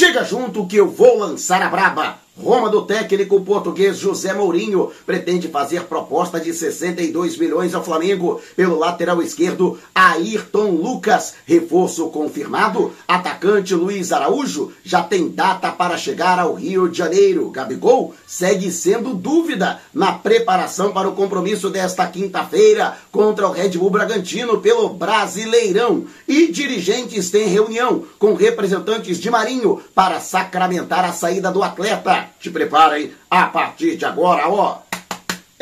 Chega junto que eu vou lançar a braba. Roma do técnico português José Mourinho pretende fazer proposta de 62 milhões ao Flamengo pelo lateral esquerdo Ayrton Lucas. Reforço confirmado. Atacante Luiz Araújo já tem data para chegar ao Rio de Janeiro. Gabigol segue sendo dúvida na preparação para o compromisso desta quinta-feira contra o Red Bull Bragantino pelo Brasileirão. E dirigentes têm reunião com representantes de Marinho para sacramentar a saída do atleta. Te prepara aí, a partir de agora, ó.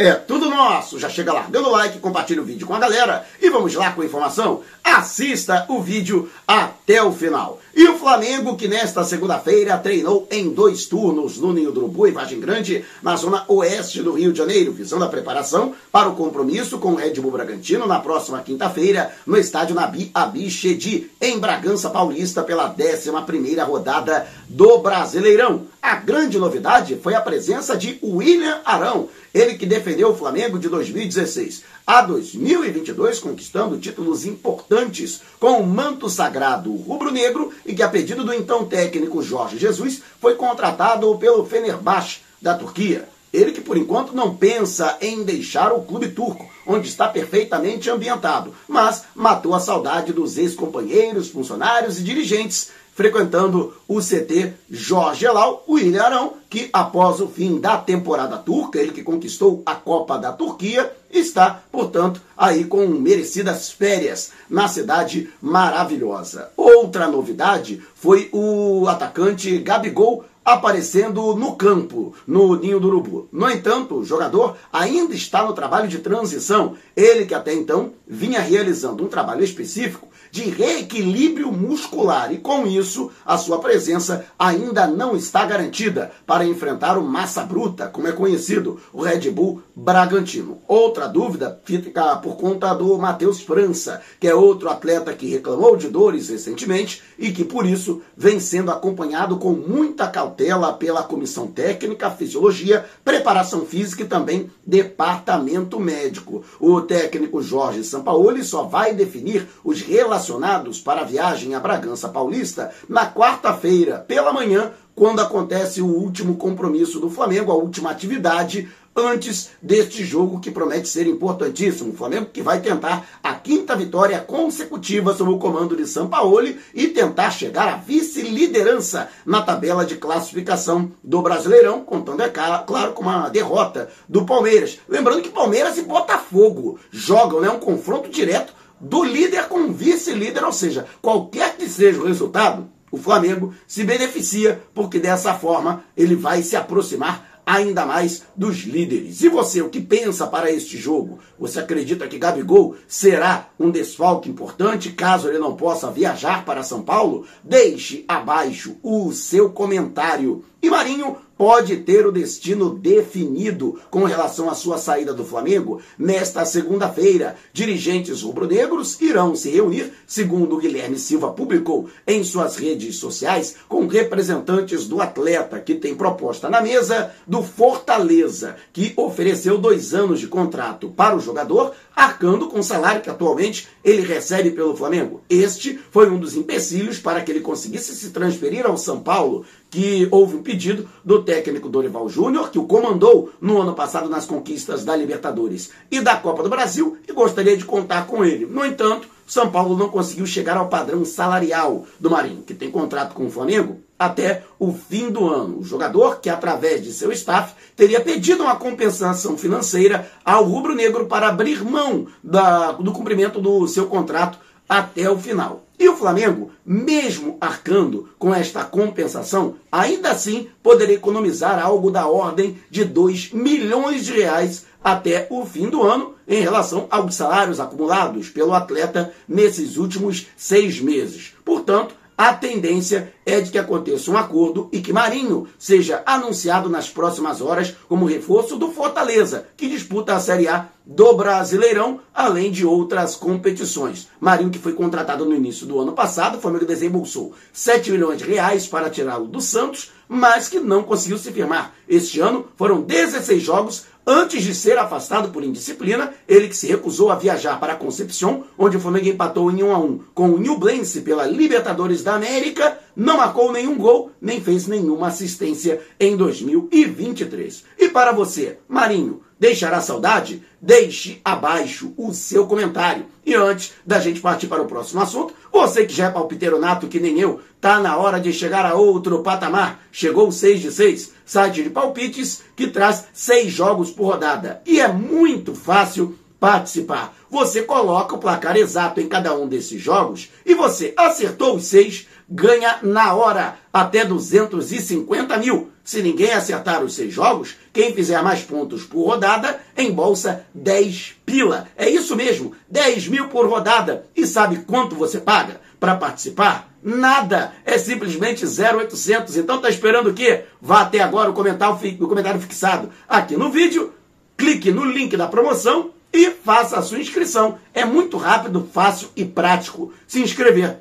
É tudo nosso. Já chega largando o like, compartilha o vídeo com a galera e vamos lá com a informação. Assista o vídeo até o final. E o Flamengo, que nesta segunda-feira treinou em dois turnos no Ninho do Urubu, em Vargem Grande, na zona oeste do Rio de Janeiro, visando a preparação para o compromisso com o Red Bull Bragantino na próxima quinta-feira, no estádio Nabi Abichedi, em Bragança Paulista, pela 11 primeira rodada do Brasileirão. A grande novidade foi a presença de William Arão, ele que defendeu o Flamengo de 2016 a 2022, conquistando títulos importantes com o manto sagrado rubro-negro e que, a pedido do então técnico Jorge Jesus, foi contratado pelo Fenerbahçe da Turquia. Ele que, por enquanto, não pensa em deixar o clube turco, onde está perfeitamente ambientado, mas matou a saudade dos ex-companheiros, funcionários e dirigentes frequentando o CT Jorge Elal, o William Arão, que após o fim da temporada turca, ele que conquistou a Copa da Turquia, está, portanto, aí com merecidas férias na cidade maravilhosa. Outra novidade foi o atacante Gabigol aparecendo no campo, no Ninho do Urubu. No entanto, o jogador ainda está no trabalho de transição, ele que até então vinha realizando um trabalho específico de reequilíbrio muscular e com isso a sua presença ainda não está garantida para enfrentar o massa bruta, como é conhecido, o Red Bull Bragantino. Outra dúvida fica por conta do Matheus França, que é outro atleta que reclamou de dores recentemente e que por isso vem sendo acompanhado com muita cautela cautela pela comissão técnica, fisiologia, preparação física e também departamento médico. O técnico Jorge Sampaoli só vai definir os relacionados para a viagem a Bragança Paulista na quarta-feira, pela manhã, quando acontece o último compromisso do Flamengo, a última atividade antes deste jogo que promete ser importantíssimo. O Flamengo que vai tentar a quinta vitória consecutiva sob o comando de Sampaoli e tentar chegar à vice-liderança na tabela de classificação do Brasileirão, contando, é claro, com uma derrota do Palmeiras. Lembrando que Palmeiras e Botafogo jogam né, um confronto direto do líder com vice-líder, ou seja, qualquer que seja o resultado, o Flamengo se beneficia, porque dessa forma ele vai se aproximar ainda mais dos líderes. E você, o que pensa para este jogo? Você acredita que Gabigol será um desfalque importante caso ele não possa viajar para São Paulo? Deixe abaixo o seu comentário. E Marinho pode ter o destino definido com relação à sua saída do Flamengo nesta segunda-feira. Dirigentes rubro-negros irão se reunir, segundo Guilherme Silva publicou em suas redes sociais, com representantes do atleta que tem proposta na mesa do Fortaleza, que ofereceu dois anos de contrato para o jogador, arcando com o salário que atualmente ele recebe pelo Flamengo. Este foi um dos empecilhos para que ele conseguisse se transferir ao São Paulo, que houve um pedido do técnico Dorival Júnior, que o comandou no ano passado nas conquistas da Libertadores e da Copa do Brasil, e gostaria de contar com ele. No entanto, São Paulo não conseguiu chegar ao padrão salarial do Marinho, que tem contrato com o Flamengo até o fim do ano. O jogador, que através de seu staff, teria pedido uma compensação financeira ao rubro-negro para abrir mão da, do cumprimento do seu contrato até o final. E o Flamengo, mesmo arcando com esta compensação, ainda assim poderia economizar algo da ordem de 2 milhões de reais até o fim do ano em relação aos salários acumulados pelo atleta nesses últimos seis meses. Portanto, a tendência é de que aconteça um acordo e que Marinho seja anunciado nas próximas horas como reforço do Fortaleza, que disputa a Série A do Brasileirão, além de outras competições. Marinho, que foi contratado no início do ano passado, o Flamengo desembolsou 7 milhões de reais para tirá-lo do Santos, mas que não conseguiu se firmar. Este ano foram 16 jogos Antes de ser afastado por indisciplina, ele que se recusou a viajar para Concepción, onde o Flamengo empatou em 1 a 1 com o Newblense pela Libertadores da América, não marcou nenhum gol, nem fez nenhuma assistência em 2023. E para você, Marinho, deixará saudade? Deixe abaixo o seu comentário. E antes da gente partir para o próximo assunto, você que já é palpiteiro nato que nem eu, tá na hora de chegar a outro patamar. Chegou o 6 de 6, site de palpites que traz seis jogos por rodada. E é muito fácil participar. Você coloca o placar exato em cada um desses jogos e você acertou os seis, ganha na hora até 250 mil. Se ninguém acertar os seis jogos, quem fizer mais pontos por rodada embolsa 10 pila. É isso mesmo, 10 mil por rodada. E sabe quanto você paga para participar? Nada. É simplesmente 0,800. Então tá esperando o quê? Vá até agora o comentário, o comentário fixado aqui no vídeo, clique no link da promoção e faça a sua inscrição. É muito rápido, fácil e prático se inscrever.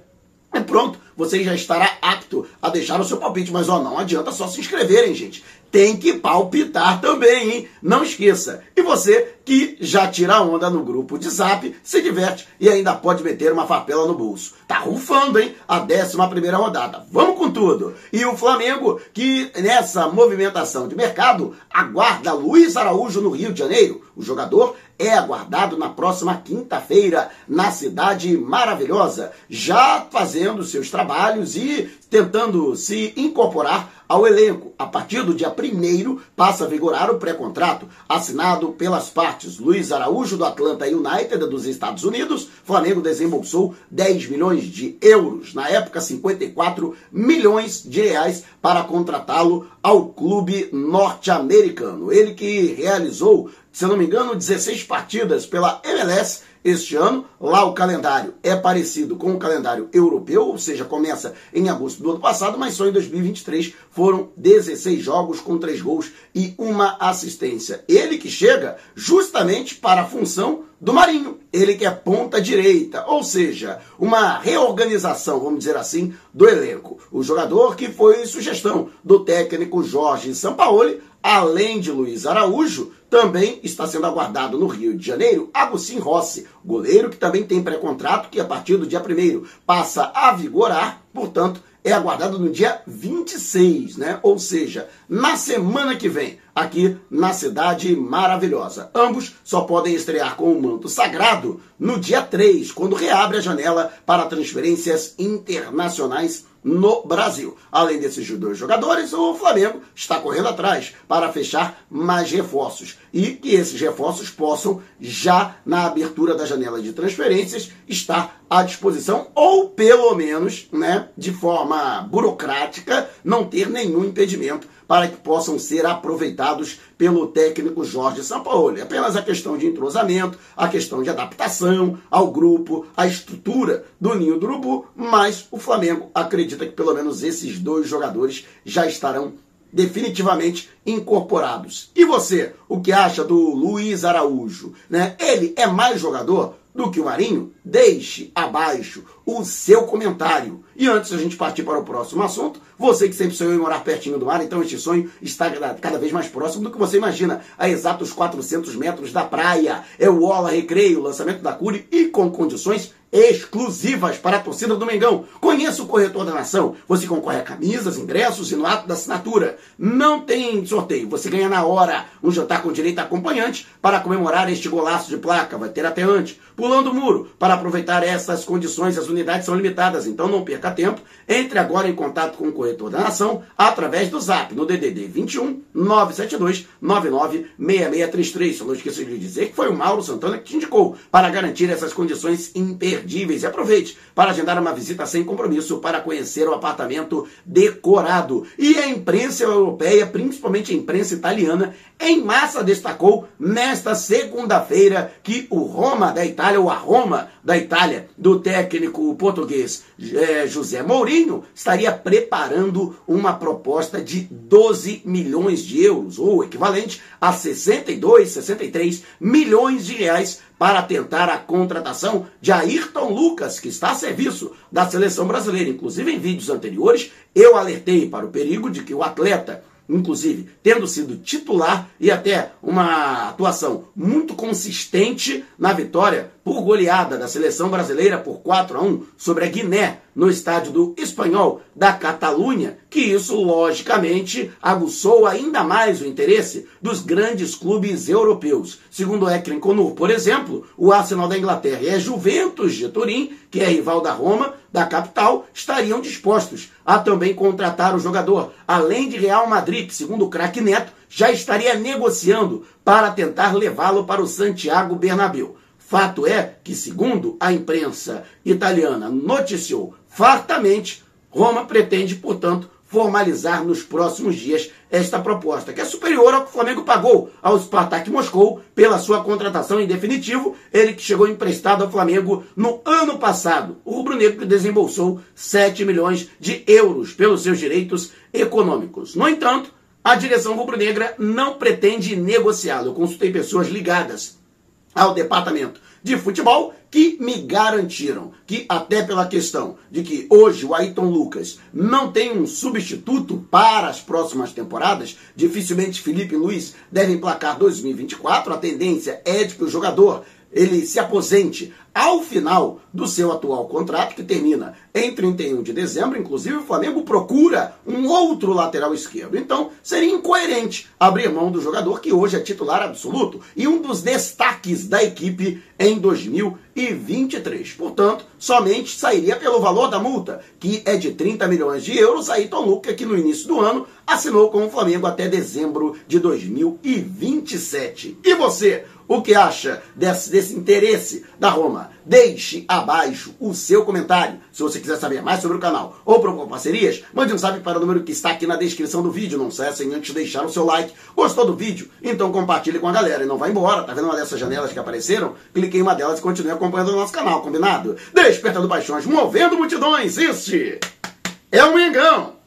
É pronto, você já estará apto a deixar o seu palpite. Mas ó, não adianta só se inscreverem, gente. Tem que palpitar também, hein? Não esqueça. E você que já tira onda no grupo de zap, se diverte e ainda pode meter uma papela no bolso. Tá rufando, hein? A 11 primeira rodada. Vamos com tudo. E o Flamengo, que nessa movimentação de mercado, aguarda Luiz Araújo no Rio de Janeiro. O jogador é aguardado na próxima quinta-feira na cidade maravilhosa, já fazendo seus trabalhos e tentando se incorporar ao elenco. A partir do dia 1 passa a vigorar o pré-contrato assinado pelas partes. Luiz Araújo do Atlanta United dos Estados Unidos, Flamengo desembolsou 10 milhões de euros, na época 54 milhões de reais para contratá-lo ao clube norte-americano. Ele que realizou, se não me engano, 16 partidas pela MLS este ano. Lá o calendário é parecido com o calendário europeu, ou seja, começa em agosto do ano passado, mas só em 2023 foram 16 jogos com 3 gols e uma assistência. Ele que chega justamente para a função do Marinho, ele que é ponta direita, ou seja, uma reorganização, vamos dizer assim, do elenco. O jogador que foi sugestão do técnico Jorge Sampaoli, além de Luiz Araújo, também está sendo aguardado no Rio de Janeiro Agostinho Rossi, goleiro que também tem pré-contrato que a partir do dia 1 passa a vigorar, portanto, é aguardado no dia 26, né? Ou seja, na semana que vem, aqui na cidade maravilhosa. Ambos só podem estrear com o manto sagrado no dia 3, quando reabre a janela para transferências internacionais no Brasil. Além desses dois jogadores, o Flamengo está correndo atrás para fechar mais reforços e que esses reforços possam, já na abertura da janela de transferências, estar à disposição ou, pelo menos, né, de forma burocrática, não ter nenhum impedimento para que possam ser aproveitados pelo técnico Jorge Sampaoli. Apenas a questão de entrosamento, a questão de adaptação ao grupo, a estrutura do Ninho do Urubu, mas o Flamengo acredita que pelo menos esses dois jogadores já estarão definitivamente incorporados. E você, o que acha do Luiz Araújo? Né? Ele é mais jogador do que o Marinho? Deixe abaixo o seu comentário. E antes da gente partir para o próximo assunto, você que sempre sonhou em morar pertinho do mar, então este sonho está cada vez mais próximo do que você imagina, a exatos 400 metros da praia. É o Ola Recreio, lançamento da Cure e com condições exclusivas para a torcida do Mengão. Conheça o corretor da nação. Você concorre a camisas, ingressos e no ato da assinatura. Não tem sorteio, você ganha na hora um jantar com direito a acompanhante para comemorar este golaço de placa. Vai ter até antes. Pulando o muro para aproveitar essas condições, as unidades são limitadas, então não perca tempo. Entre agora em contato com o corretor da nação através do zap no DDD 21 972 99 6633. Só não esqueça de dizer que foi o Mauro Santana que te indicou para garantir essas condições imperdíveis imperdíveis. E aproveite para agendar uma visita sem compromisso para conhecer o apartamento decorado. E a imprensa europeia, principalmente a imprensa italiana, em massa destacou nesta segunda-feira que o Roma da Itália, ou a Roma da Itália, do técnico português é, José Mourinho, estaria preparando uma proposta de 12 milhões de euros, ou equivalente a 62, 63 milhões de reais para tentar a contratação de Ayrton Lucas, que está a serviço da seleção brasileira. Inclusive, em vídeos anteriores, eu alertei para o perigo de que o atleta inclusive tendo sido titular e até uma atuação muito consistente na vitória por goleada da seleção brasileira por 4 a 1 sobre a Guiné no estádio do Espanhol da Catalunha, que isso logicamente aguçou ainda mais o interesse dos grandes clubes europeus. Segundo Ekren Conur, por exemplo, o Arsenal da Inglaterra e a Juventus de Turim, que é rival da Roma, da capital, estariam dispostos a também contratar o jogador, além de Real Madrid, que segundo o craque Neto, já estaria negociando para tentar levá-lo para o Santiago Bernabéu. Fato é que, segundo a imprensa italiana noticiou fartamente, Roma pretende, portanto, formalizar nos próximos dias esta proposta, que é superior ao que o Flamengo pagou ao Spartak Moscou pela sua contratação em definitivo, ele que chegou emprestado ao Flamengo no ano passado. O rubro-negro desembolsou 7 milhões de euros pelos seus direitos econômicos. No entanto, a direção rubro-negra não pretende negociá-lo. Eu consultei pessoas ligadas ao departamento de futebol que me garantiram que, até pela questão de que hoje o Ayrton Lucas não tem um substituto para as próximas temporadas, dificilmente Felipe Luiz deve emplacar 2024. A tendência é de que o jogador ele se aposente ao final do seu atual contrato, que termina em 31 de dezembro. Inclusive, o Flamengo procura um outro lateral esquerdo. Então, seria incoerente abrir mão do jogador que hoje é titular absoluto e um dos destaques da equipe em 2023. Portanto, somente sairia pelo valor da multa, que é de 30 milhões de euros. Ayrton Lucas, que no início do ano assinou com o Flamengo até dezembro de 2027. E você? O que acha desse, desse interesse da Roma. Deixe abaixo o seu comentário. Se você quiser saber mais sobre o canal ou propor parcerias, mande um zap para o número que está aqui na descrição do vídeo. Não saia sem antes deixar o seu like. Gostou do vídeo? Então compartilhe com a galera e não vá embora. Tá vendo uma dessas janelas que apareceram? Clique em uma delas e continue acompanhando o nosso canal, combinado? Despertando paixões, movendo multidões. Este é o Mengão!